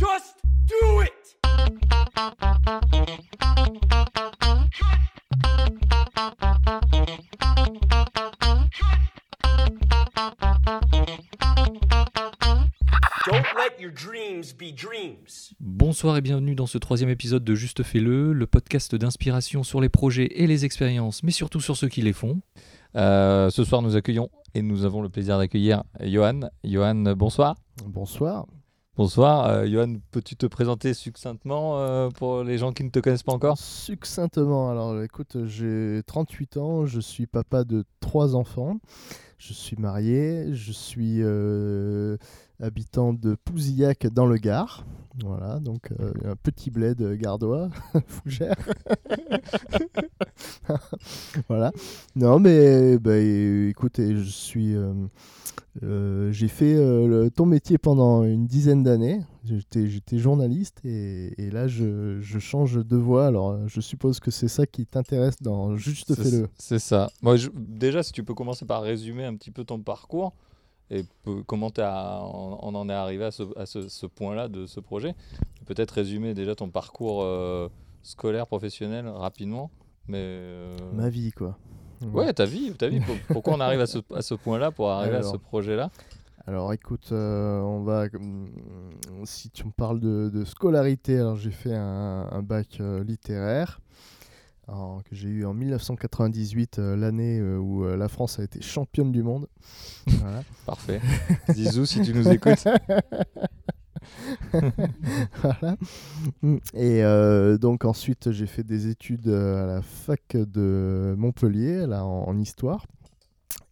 Just do it! Don't let your dreams be dreams. Bonsoir et bienvenue dans ce troisième épisode de Juste Fais-le, le podcast d'inspiration sur les projets et les expériences, mais surtout sur ceux qui les font. Euh, ce soir, nous accueillons et nous avons le plaisir d'accueillir Johan. Johan, bonsoir. Bonsoir. Bonsoir. Euh, Johan, peux-tu te présenter succinctement euh, pour les gens qui ne te connaissent pas encore? Succinctement, alors écoute, j'ai 38 ans, je suis papa de trois enfants, je suis marié, je suis euh, habitant de Pouzillac dans le Gard. Voilà, donc euh, un petit bled gardois, Fougères. voilà. Non, mais bah, écoutez, je suis. euh, euh, j'ai fait euh, le- ton métier pendant une dizaine d'années. J'étais, journaliste et, et là je, je change de voie. Alors euh, je suppose que c'est ça qui t'intéresse dans Juste fais-le. C'est ça. Moi, je- déjà, si tu peux commencer par résumer un petit peu ton parcours et comment on, on en est arrivé à ce, à ce- ce point-là de ce projet? Peut-être résumer déjà ton parcours euh, scolaire, professionnel rapidement. Mais euh, Ma vie quoi. ouais, ta vie, ta vie. Pour- Pourquoi on arrive à ce, à ce point-là pour arriver à ce projet-là? Alors écoute, euh, on va. Si tu me parles de, de scolarité, alors j'ai fait un, un bac littéraire en- que j'ai eu en 1998, euh, l'année euh, où euh, la France a été championne du monde. Voilà. Parfait. Zizou, si tu nous écoutes. voilà. Et euh, donc ensuite, j'ai fait des études à la fac de Montpellier, là, en, en histoire.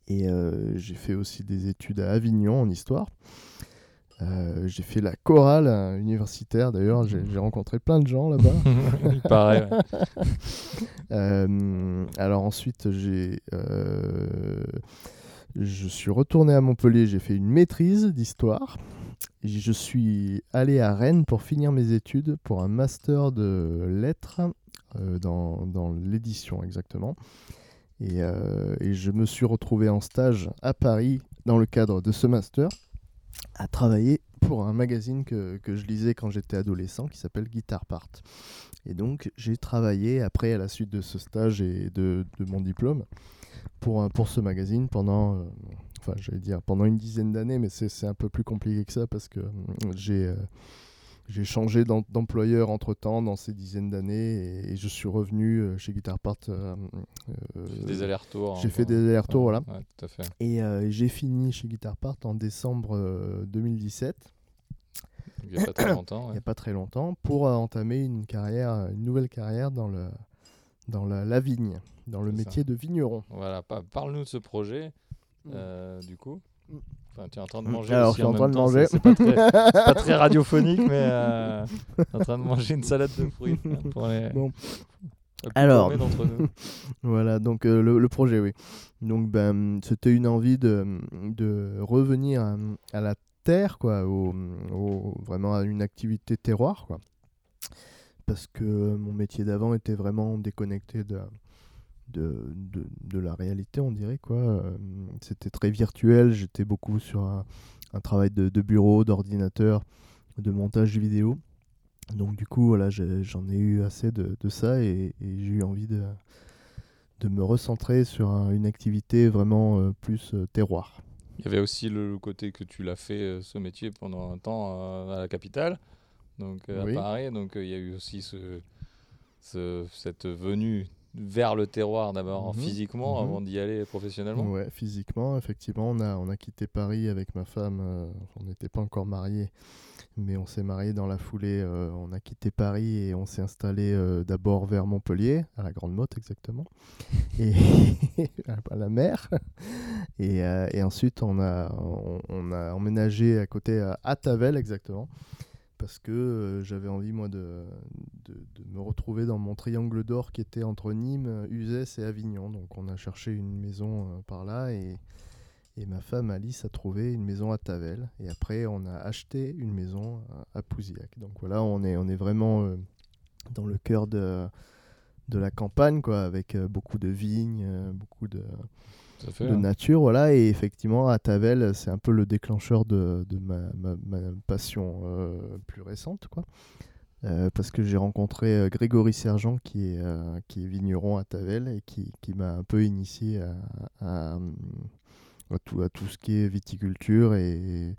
Et euh, j'ai fait aussi des études à Avignon en histoire. Euh, j'ai fait la chorale universitaire, d'ailleurs, j'ai j'ai rencontré plein de gens là-bas. Il paraît. ouais. Euh, alors ensuite, j'ai, euh, je suis retourné à Montpellier, j'ai fait une maîtrise d'histoire. Je suis allé à Rennes pour finir mes études pour un master de lettres dans, dans l'édition exactement. Et, et je me suis retrouvé en stage à Paris dans le cadre de ce master à travailler pour un magazine que, que je lisais quand j'étais adolescent qui s'appelle Guitar Part. Et donc, j'ai travaillé après, à la suite de ce stage et de, de mon diplôme, pour, pour ce magazine pendant, euh, enfin, j'allais dire pendant une dizaine d'années, mais c'est c'est un peu plus compliqué que ça parce que euh, j'ai euh, j'ai changé d'em- d'employeur entre temps dans ces dizaines d'années et, et je suis revenu euh, chez Guitar Part. euh, euh, Des allers-retours. j'ai fait des allers-retours, voilà. Ouais, tout à fait. Et euh, j'ai fini chez Guitar Part en décembre euh, 2017 Il n'y a pas très longtemps. il n'y a pas très longtemps, pour euh, entamer une carrière, une nouvelle carrière dans, le, dans la, la vigne, dans le ça. métier de vigneron. Voilà, pa- parle-nous de ce projet, Mm. euh, du coup. Enfin, tu es en train de Mm. manger Alors, aussi je suis en même train de temps, manger. c'est- pas très, c'est pas très radiophonique, mais euh, tu es en train de manger une salade de fruits hein, pour les, Bon. Alors. nous. Voilà, donc euh, le, le projet, oui. Donc, ben, c'était une envie de, de revenir à, à la terre, quoi, au, au- vraiment à une activité terroir, quoi. Parce que mon métier d'avant était vraiment déconnecté de, de, de, de la réalité, on dirait, quoi. Euh, C'était très virtuel, j'étais beaucoup sur un, un travail de, de bureau, d'ordinateur, de montage vidéo. Donc, du coup, voilà, j'en ai eu assez de, de ça et, et j'ai eu envie de de me recentrer sur un- une activité vraiment euh, plus euh, terroir. Il y avait aussi le, côté que tu l'as fait, euh, ce métier, pendant un temps à la capitale, donc Oui. à Paris. Donc il y a eu aussi ce, ce- cette venue vers le terroir d'abord Mhm. physiquement Mhm. avant d'y aller professionnellement. Ouais, physiquement, effectivement, on a, on a quitté Paris avec ma femme. euh, on n'était pas encore mariés, mais on s'est mariés dans la foulée. euh, on a quitté Paris et on s'est installé euh, d'abord vers Montpellier, à la Grande Motte exactement, et à la mer. Et, et ensuite, on a, on, on a emménagé à côté à, à Tavel exactement. Parce que euh, j'avais envie, moi, de, de, de me retrouver dans mon triangle d'or qui était entre Nîmes, Uzès et Avignon. Donc, on a cherché une maison euh, par là et, et ma femme Alice a trouvé une maison à Tavel. Et après, on a acheté une maison à, à Pouzillac. Donc, voilà, on est, on est vraiment euh, dans le cœur de, de la campagne, quoi, avec euh, beaucoup de vignes, beaucoup de, hein. nature, voilà. Et effectivement, à Tavel, c'est un peu le déclencheur de, de ma, ma- ma passion euh, plus récente, quoi. Euh, parce que j'ai rencontré euh, Grégory Sergent, qui est, euh, qui est vigneron à Tavel et qui, m'a un peu initié à, tout, ce qui est viticulture. Et,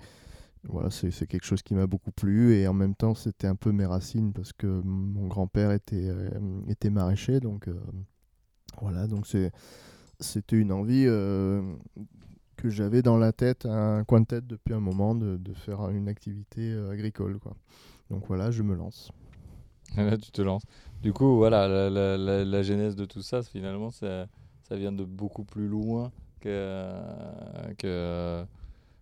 voilà, c'est quelque chose qui m'a beaucoup plu. Et en même temps, c'était un peu mes racines parce que mon grand-père était, maraîcher. Donc voilà, donc c'était une envie que j'avais dans la tête, un coin de tête depuis un moment, de, de faire une activité agricole. Quoi. Donc voilà, je me lance. Et Là, tu te lances. Du coup, voilà, la, la- la- la genèse de tout ça, finalement, ça, ça vient de beaucoup plus loin que, que,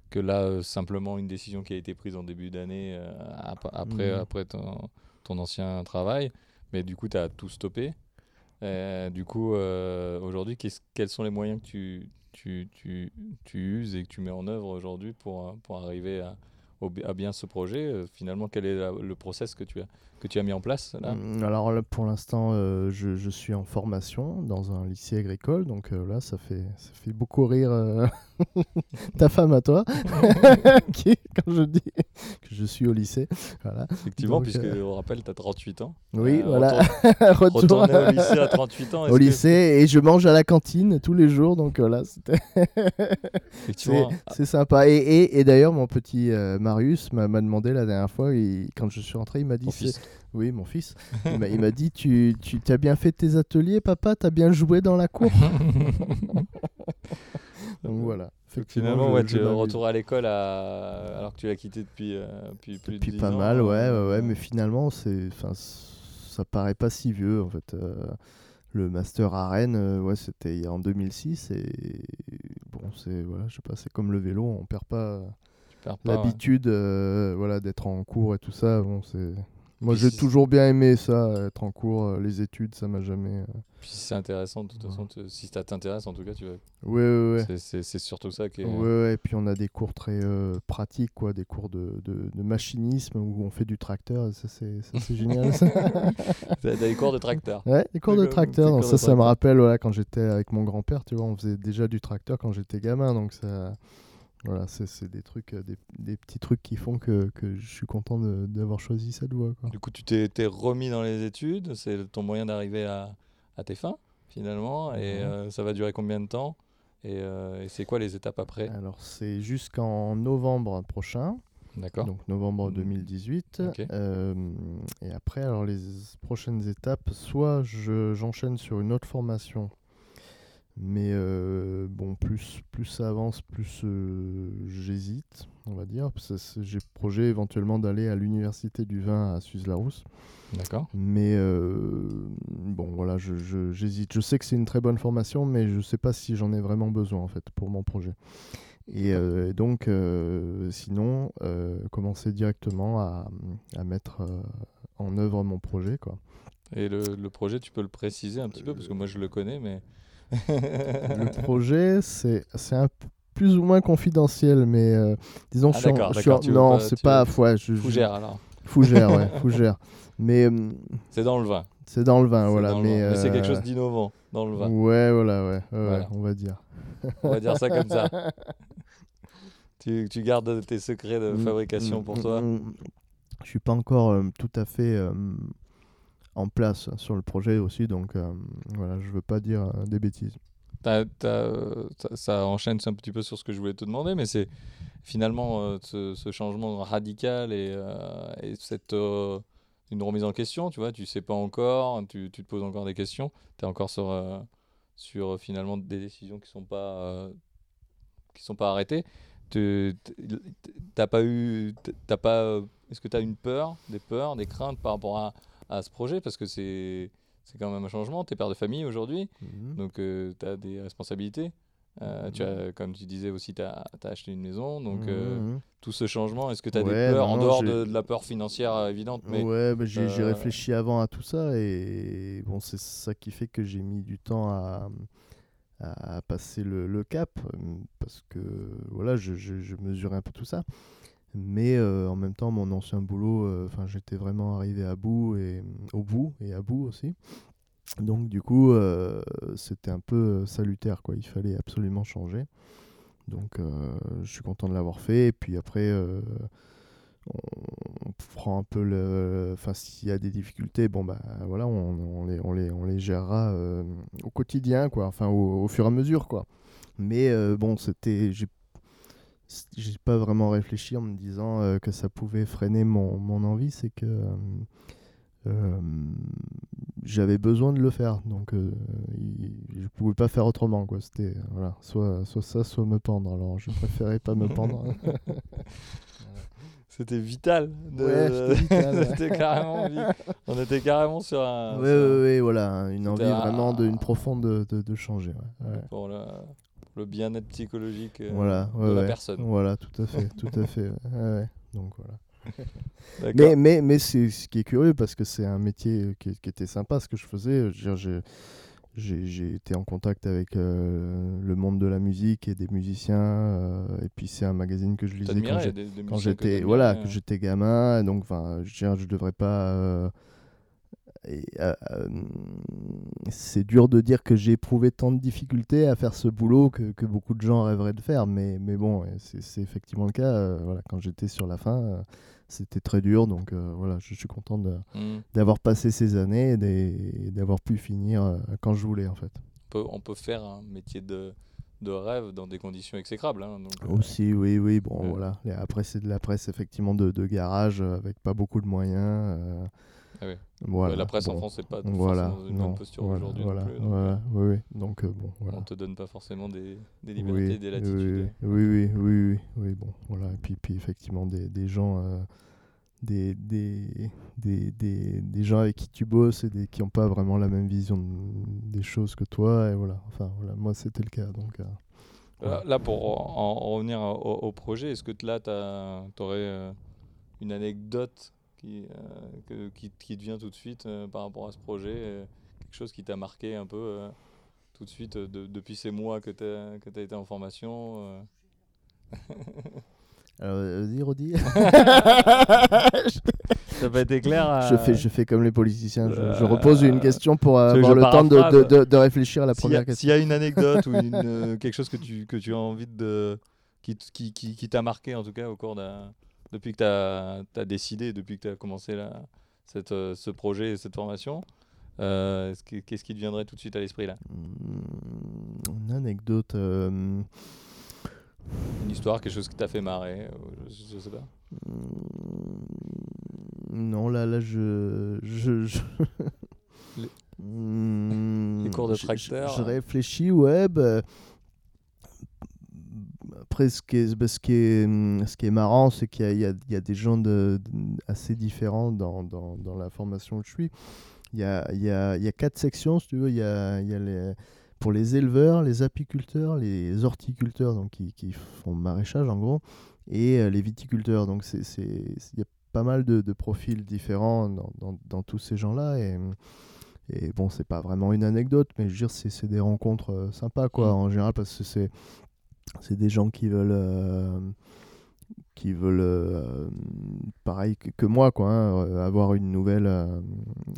que là, euh, simplement une décision qui a été prise en début d'année euh, ap- après, Mhm. après ton, ton ancien travail. Mais du coup, tu as tout stoppé. Du coup, euh, aujourd'hui, quels sont les moyens que tu, tu, tu, tu uses et que tu mets en œuvre aujourd'hui pour, pour arriver à, au à bien ce projet Euh, Finalement, quel est la- le process que tu as, que tu as mis en place là Hum, Alors là, pour l'instant, euh, je, je suis en formation dans un lycée agricole. Donc euh, là, ça fait, ça fait beaucoup rire euh, ta femme à toi, qui, quand je dis que je suis au lycée. Voilà. Effectivement, Donc, puisque on rappelle, tu as 38 ans. Oui, voilà. Retour Retourner au lycée à 38 ans. au que- lycée et je mange à la cantine tous les jours. Donc là, c'était. Effectivement, C'est sympa. Et, et, et d'ailleurs, mon petit Marius m'a m'a demandé la dernière fois, il- quand je suis rentré, il m'a dit. Oui, mon fils. Il m'a- dit Tu, tu as bien fait tes ateliers, papa? T'as bien joué dans la cour? Donc voilà. Finalement, ouais, tu retour à l'école à... alors que tu l'as quitté depuis, euh, depuis plus Depuis de 10 pas ans, mal, ouais, euh, ouais, ouais, mais finalement, c'est, enfin, ça paraît pas si vieux en fait. euh, le master à Rennes, euh, ouais, c'était en 2006 et bon, c'est voilà, je sais pas, c'est comme le vélo, on perd pas ouais. l'habitude, euh, voilà, d'être en cours et tout ça. Bon, c'est, moi, j'ai toujours bien aimé ça, être en cours, euh, les études, ça m'a jamais. euh, Puis c'est intéressant, de toute façon, si ça t'intéresse, en tout cas, tu vas... Ouais, ouais, ouais. c'est- surtout ça qui est... Ouais, ouais, et puis on a des cours très euh, pratiques, quoi, des cours de, de, de machinisme où on fait du tracteur, ça c'est, génial. ça. Des cours de tracteur. Ouais, des cours de tracteur. donc cours ça, de ça me rappelle voilà, quand j'étais avec mon grand-père, tu vois, on faisait déjà du tracteur quand j'étais gamin. Donc ça, voilà, c'est, des trucs, euh, des, des petits trucs qui font que, que je suis content d'avoir choisi cette voie. Quoi. Du coup, tu t'es remis dans les études, c'est ton moyen d'arriver à, à tes fins, finalement, et euh, ça va durer combien de temps Et, euh, et c'est quoi les étapes après? Alors c'est jusqu'en novembre prochain, D'accord donc novembre Mm. 2018. Ok. Euh, et après, alors les prochaines étapes, soit je, j'enchaîne sur une autre formation. Mais euh, bon, plus, plus ça avance, plus euh, j'hésite, on va dire. J'ai projet éventuellement d'aller à l'université du vin à Suze-Larousse. D'accord. Mais euh, bon, voilà, je- je- j'hésite. Je, sais que c'est une très bonne formation, mais je ne sais pas si j'en ai vraiment besoin en fait pour mon projet. Et donc, sinon, commencer directement à, à mettre en œuvre mon projet. Quoi. Et le, le projet, tu peux le préciser un petit peu, parce que moi je le connais, mais... Le projet, c'est c'est un plus ou moins confidentiel, mais euh, disons, Ah, je suis en- non, c'est pas. veux- Ouais, je, Fougère alors. Fougère, ouais, fougère. Mais euh, C'est dans le vin. c'est dans le vin, voilà. le Mais, c'est quelque euh, chose d'innovant dans le vin. Ouais, voilà, ouais, ouais, Voilà. on va dire. On va dire ça comme ça. Tu, tu gardes tes secrets de Mm, fabrication mm, pour toi mm. Je suis pas encore tout à fait en place sur le projet aussi, donc euh, voilà, je veux pas dire euh, des bêtises. Euh, ça, enchaîne un petit peu sur ce que je voulais te demander, mais c'est finalement ce, changement radical et, et cette une remise en question, tu vois, tu sais pas encore, tu, tu te poses encore des questions, tu es encore sur, sur finalement des décisions qui sont pas qui sont pas arrêtées. T'as pas eu, t'as pas, est-ce que tu as une peur, des peurs, des craintes par rapport à, à ce projet parce que c'est c'est quand même un changement. Tu es père de famille aujourd'hui. Mhm. Donc, tu as des responsabilités. Euh, tu as, comme tu disais aussi, tu as, acheté une maison. Donc, euh, Mhm. tout ce changement, est-ce que tu as Ouais, des peurs non, en dehors de, de la peur financière euh, évidente mais ouais, bah, j'ai euh, réfléchi avant à tout ça et bon, c'est ça qui fait que j'ai mis du temps à, à passer le, le cap euh, parce que voilà, je, je, je mesurais un peu tout ça. Mais euh, en même temps, mon ancien boulot, euh, enfin, j'étais vraiment arrivé à bout et au bout et à bout aussi. Donc du coup, euh, c'était un peu salutaire, quoi. Il fallait absolument changer. Donc je suis content de l'avoir fait. Et puis après, on, prend un peu le... Enfin, s'il y a des difficultés, bon, bah voilà, on, les, on, les, on les gérera au quotidien, quoi. Enfin, au, fur et à mesure, quoi. Mais bon, c'était... J'ai j'ai pas vraiment réfléchi en me disant euh, que ça pouvait freiner mon, mon envie, c'est que euh, euh, j'avais besoin de le faire, donc il- je pouvais pas faire autrement, quoi. C'était voilà, soit, soit ça, soit me pendre. Alors je préférais pas me pendre. C'était vital. de- Ouais, ouais. Carrément On était carrément sur un. Oui, oui, oui, voilà, une envie un- vraiment profonde de, de, de changer. ouais, ouais. Pour le, le bien-être psychologique euh, Voilà, de la ouais. personne. Voilà, tout à fait, tout à fait. ouais. Donc voilà. Mais, mais, mais c'est ce qui est curieux parce que c'est un métier euh, qui, qui était sympa ce que je faisais. J'ai- été en contact avec euh, le monde de la musique et des musiciens. euh, et puis c'est un magazine que je lisais quand j'étais voilà que j'étais gamin. Donc enfin, je je devrais pas. euh, et, euh, euh, c'est dur de dire que j'ai éprouvé tant de difficultés à faire ce boulot que, que beaucoup de gens rêveraient de faire, mais, mais bon, c'est effectivement le cas. euh, voilà, quand j'étais sur la fin, euh, c'était très dur, donc euh, voilà, je suis content Hmm. d'avoir passé ces années et d'avoir pu finir euh, quand je voulais en fait. On peut, on peut faire un métier de, de rêve dans des conditions exécrables. hein, donc, euh, Aussi, oui, oui, bon, Ouais. voilà. Et après, c'est de la presse effectivement de, de garage euh, avec pas beaucoup de moyens. euh, Ah oui. voilà. la presse en. France, c'est pas Voilà, forcément dans une non, bonne posture voilà, aujourd'hui voilà, non plus. donc, voilà, oui, oui. Donc, euh, bon, voilà. On te donne pas forcément des, des Oui, libertés, des oui, latitudes. Oui, oui, oui, oui, bon, voilà. Et puis, puis effectivement, des, des gens, euh, des, des, des, des, des gens avec qui tu bosses et des, qui n'ont pas vraiment la même vision de- des choses que toi. Et voilà, enfin, voilà, moi, c'était le cas. Donc, euh, Là, là, pour en, en revenir au, au projet, est-ce que là, tu aurais une anecdote qui, euh, que- qui, qui te vient tout de suite euh, par rapport à ce projet euh, Quelque chose qui t'a marqué un peu euh, tout de suite de- depuis ces mois que tu as, été en formation euh alors, vas-y, redis. Ça n'a pas été clair Je fais, je fais comme les politiciens. Je, je repose une question pour avoir le temps de, de, de- de réfléchir à la première a- question. s'il y a une anecdote ou une, euh, quelque chose que tu, que tu as envie de. qui, t- qui, qui, qui t'a marqué en tout cas au cours d'un. Depuis que tu as, décidé, depuis que tu as commencé la, cette, euh, ce projet et cette formation, euh, est-ce que- qu'est-ce qui te viendrait tout de suite à l'esprit là? Hmm, Une anecdote. euh, Une histoire, quelque chose qui t'a fait marrer je, je sais pas. hmm, Non, là, là, je. je, je- Les- les cours de je- je- tracteur. Je, réfléchis, ouais. bah, Après, ce qui est, bah, ce qui est, hum, ce qui est marrant, c'est qu'il y y y a des gens de, de- assez différents dans, dans, dans la formation où je suis. Il y a, il y a, il y a quatre sections, si tu veux. Il y a, il y a les, pour les éleveurs, les apiculteurs, les horticulteurs, donc qui, qui font maraîchage en gros, et euh, les viticulteurs. Donc c'est, il y a pas mal de, de profils différents dans, dans, dans tous ces gens-là. Et, et bon, c'est pas vraiment une anecdote, mais je veux dire, c'est, des rencontres euh, sympas, quoi, Mm. en général, parce que c'est, c'est des gens qui veulent. euh, qui veulent, euh, pareil que, moi, quoi, hein, euh, avoir une nouvelle, euh,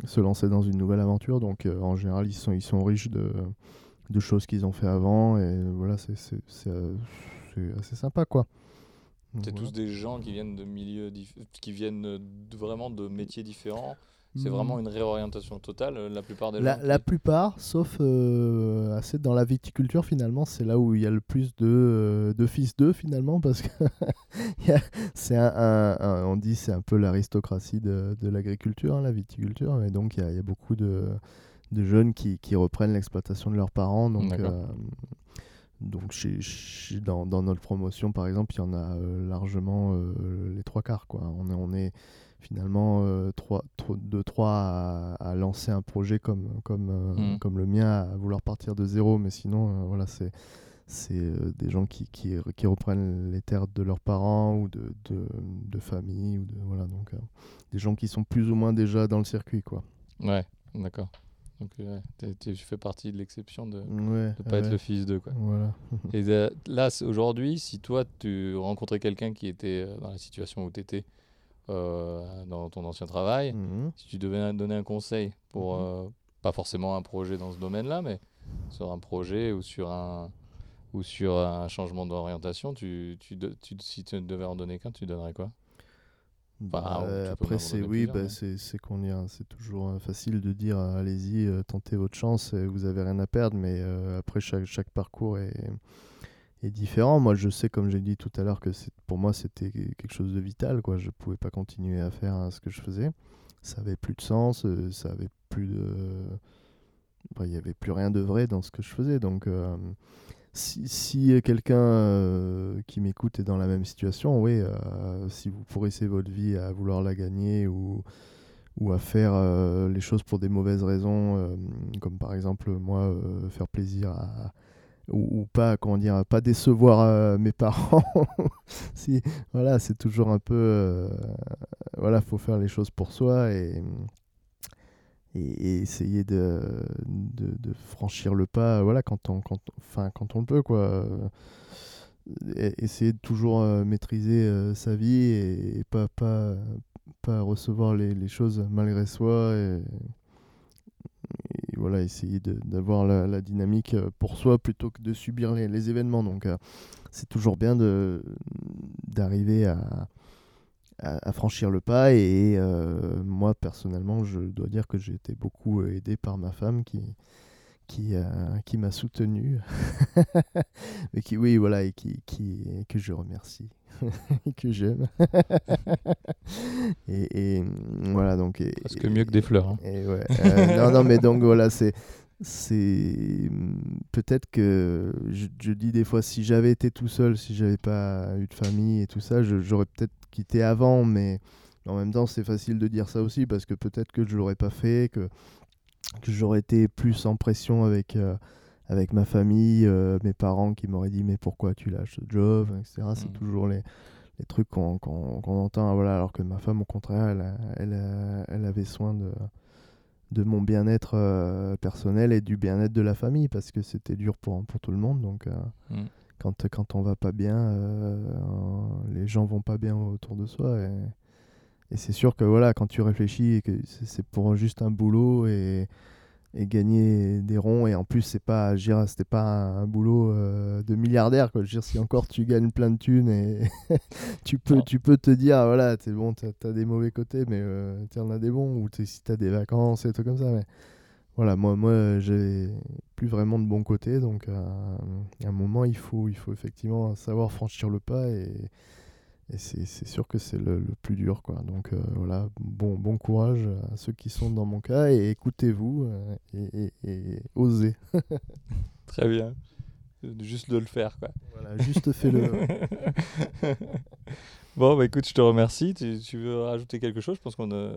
se lancer dans une nouvelle aventure. Donc, euh, en général, ils sont, ils sont riches de, de choses qu'ils ont fait avant. Et voilà, c'est, assez sympa, quoi. C'est voilà. tous des gens qui viennent de milieux, qui viennent de- vraiment de métiers différents. C'est Hmm. vraiment une réorientation totale. euh, La plupart des La, gens. la plupart, sauf euh, assez dans la viticulture, finalement, c'est là où il y a le plus de, euh, de fils d'eux, finalement, parce que c'est un, un- un- on dit c'est un peu l'aristocratie de, de l'agriculture, hein, la viticulture, et donc il y a, il y a beaucoup de, de jeunes qui, qui reprennent l'exploitation de leurs parents. Donc, euh, donc chez, chez- dans, dans notre promotion, par exemple, il y en a largement les trois quarts. Quoi. On est, on est finalement euh, trois, tro- deux, trois à, à lancer un projet comme, comme, euh, Mhm. comme le mien, à vouloir partir de zéro, mais sinon, euh, voilà, c'est c'est euh, des gens qui, qui, qui reprennent les terres de leurs parents ou de, de, de famille ou de voilà donc euh, des gens qui sont plus ou moins déjà dans le circuit quoi. Ouais, d'accord. Donc, ouais, tu fais partie de l'exception de Ouais. ne pas être le fils d'eux. Quoi. Voilà. Et de- là, aujourd'hui, si toi, tu rencontrais quelqu'un qui était dans la situation où tu étais dans ton ancien travail, Mhm. si tu devais donner un conseil pour, Mhm. euh, pas forcément un projet dans ce domaine-là, mais sur un projet ou sur un, ou sur un changement d'orientation, tu, tu, tu- si tu devais en donner qu'un, tu donnerais quoi? Bah, euh, après, c'est oui, bah, mais- c'est qu'on dira, c'est toujours euh, facile de dire euh, allez-y, euh, tentez votre chance, vous avez rien à perdre, mais euh, après chaque, chaque parcours est, est différent. Moi, je sais, comme j'ai dit tout à l'heure, que pour moi c'était quelque chose de vital, quoi. Je pouvais pas continuer à faire euh, ce que je faisais. Ça avait plus de sens, euh, ça avait plus de, bah, il y avait plus rien de vrai dans ce que je faisais, donc. euh, si, quelqu'un euh, qui m'écoute est dans la même situation, oui, si vous pourrissez votre vie à vouloir la gagner ou, ou à faire les choses pour des mauvaises raisons, comme par exemple moi faire plaisir à ou, ou pas comment dire pas décevoir euh, mes parents. Si voilà c'est toujours un peu euh, voilà faut faire les choses pour soi et et, et essayer de, de, de franchir le pas voilà quand on quand enfin quand on le peut quoi. Euh, et- essayer de toujours euh, maîtriser euh, sa vie et, et pas pas pas recevoir les, les choses malgré soi et voilà essayer d'avoir la, la dynamique euh, pour soi plutôt que de subir les, événements. Donc euh, c'est toujours bien d'arriver à, à, franchir le pas. Et euh, moi personnellement je dois dire que j'ai été beaucoup aidé par ma femme qui qui, euh, qui m'a soutenu mais qui oui voilà et qui, qui que je remercie et que j'aime et, et, mm, voilà donc et, Parce que mieux que des fleurs. hein. et ouais, euh, non, non, mais donc voilà, c'est. C'est mm, peut-être que je, je dis des fois si j'avais été tout seul, si j'avais pas eu de famille et tout ça, j'aurais peut-être quitté avant, mais en même temps c'est facile de dire ça aussi parce que peut-être que je l'aurais pas fait, que que j'aurais été plus en pression avec euh, avec ma famille, euh, mes parents qui m'auraient dit mais pourquoi tu lâches ce job, etc. C'est Mm. toujours les les trucs qu'on qu'on entend, voilà, alors que ma femme, au contraire, elle, elle, elle avait soin de, de mon bien-être euh, personnel et du bien-être de la famille, parce que c'était dur pour, pour tout le monde. Donc, Mm. quand, quand on va pas bien, les gens vont pas bien autour de soi. Et, et c'est sûr que voilà, quand tu réfléchis et que c'est pour juste un boulot et, et gagner des ronds, et en plus, c'est pas, c'était pas un, un boulot euh, de milliardaire. Quoi. Je veux dire, si encore tu gagnes plein de thunes et tu, peux, Non. tu peux te dire, ah, voilà, c'est bon, t'as as des mauvais côtés, mais tu en as des bons, ou t'es- si t'as des vacances et des trucs comme ça. Mais voilà, moi, moi j'ai plus vraiment de bons côtés, donc euh, à un moment, il faut, il faut effectivement savoir franchir le pas et, et c'est sûr que c'est le, le plus dur. Quoi. Donc euh, voilà, bon, bon courage à ceux qui sont dans mon cas et écoutez-vous euh, et, et- et osez. Très bien. Juste de le faire, quoi. Voilà, juste fais-le. bon, bah écoute, je te remercie. Tu, tu veux rajouter quelque chose? Je pense qu'on a,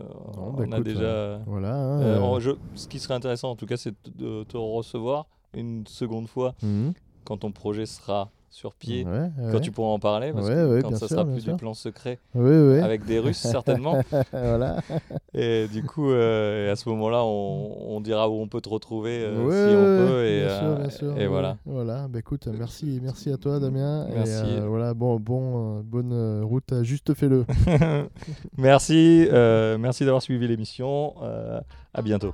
bah écoute, déjà. voilà. hein, Euh, euh, je- ce qui serait intéressant, en tout cas, c'est de te recevoir une seconde fois mhm, quand ton projet sera sur pied, ouais, quand tu pourras en parler, parce Ouais, que ouais, quand ça sûr, sera plus sûr. du plan secret avec des Russes certainement. voilà. Et du coup, euh, à ce moment-là, on, on dira où on peut te retrouver euh, si on peut. Et, bien sûr, euh, bien sûr, et voilà. Voilà, bah écoute, merci, merci à toi Damien. Et, Merci. euh, voilà, bon, bon, bonne route à Juste Fais-le. merci, merci d'avoir suivi l'émission. À bientôt.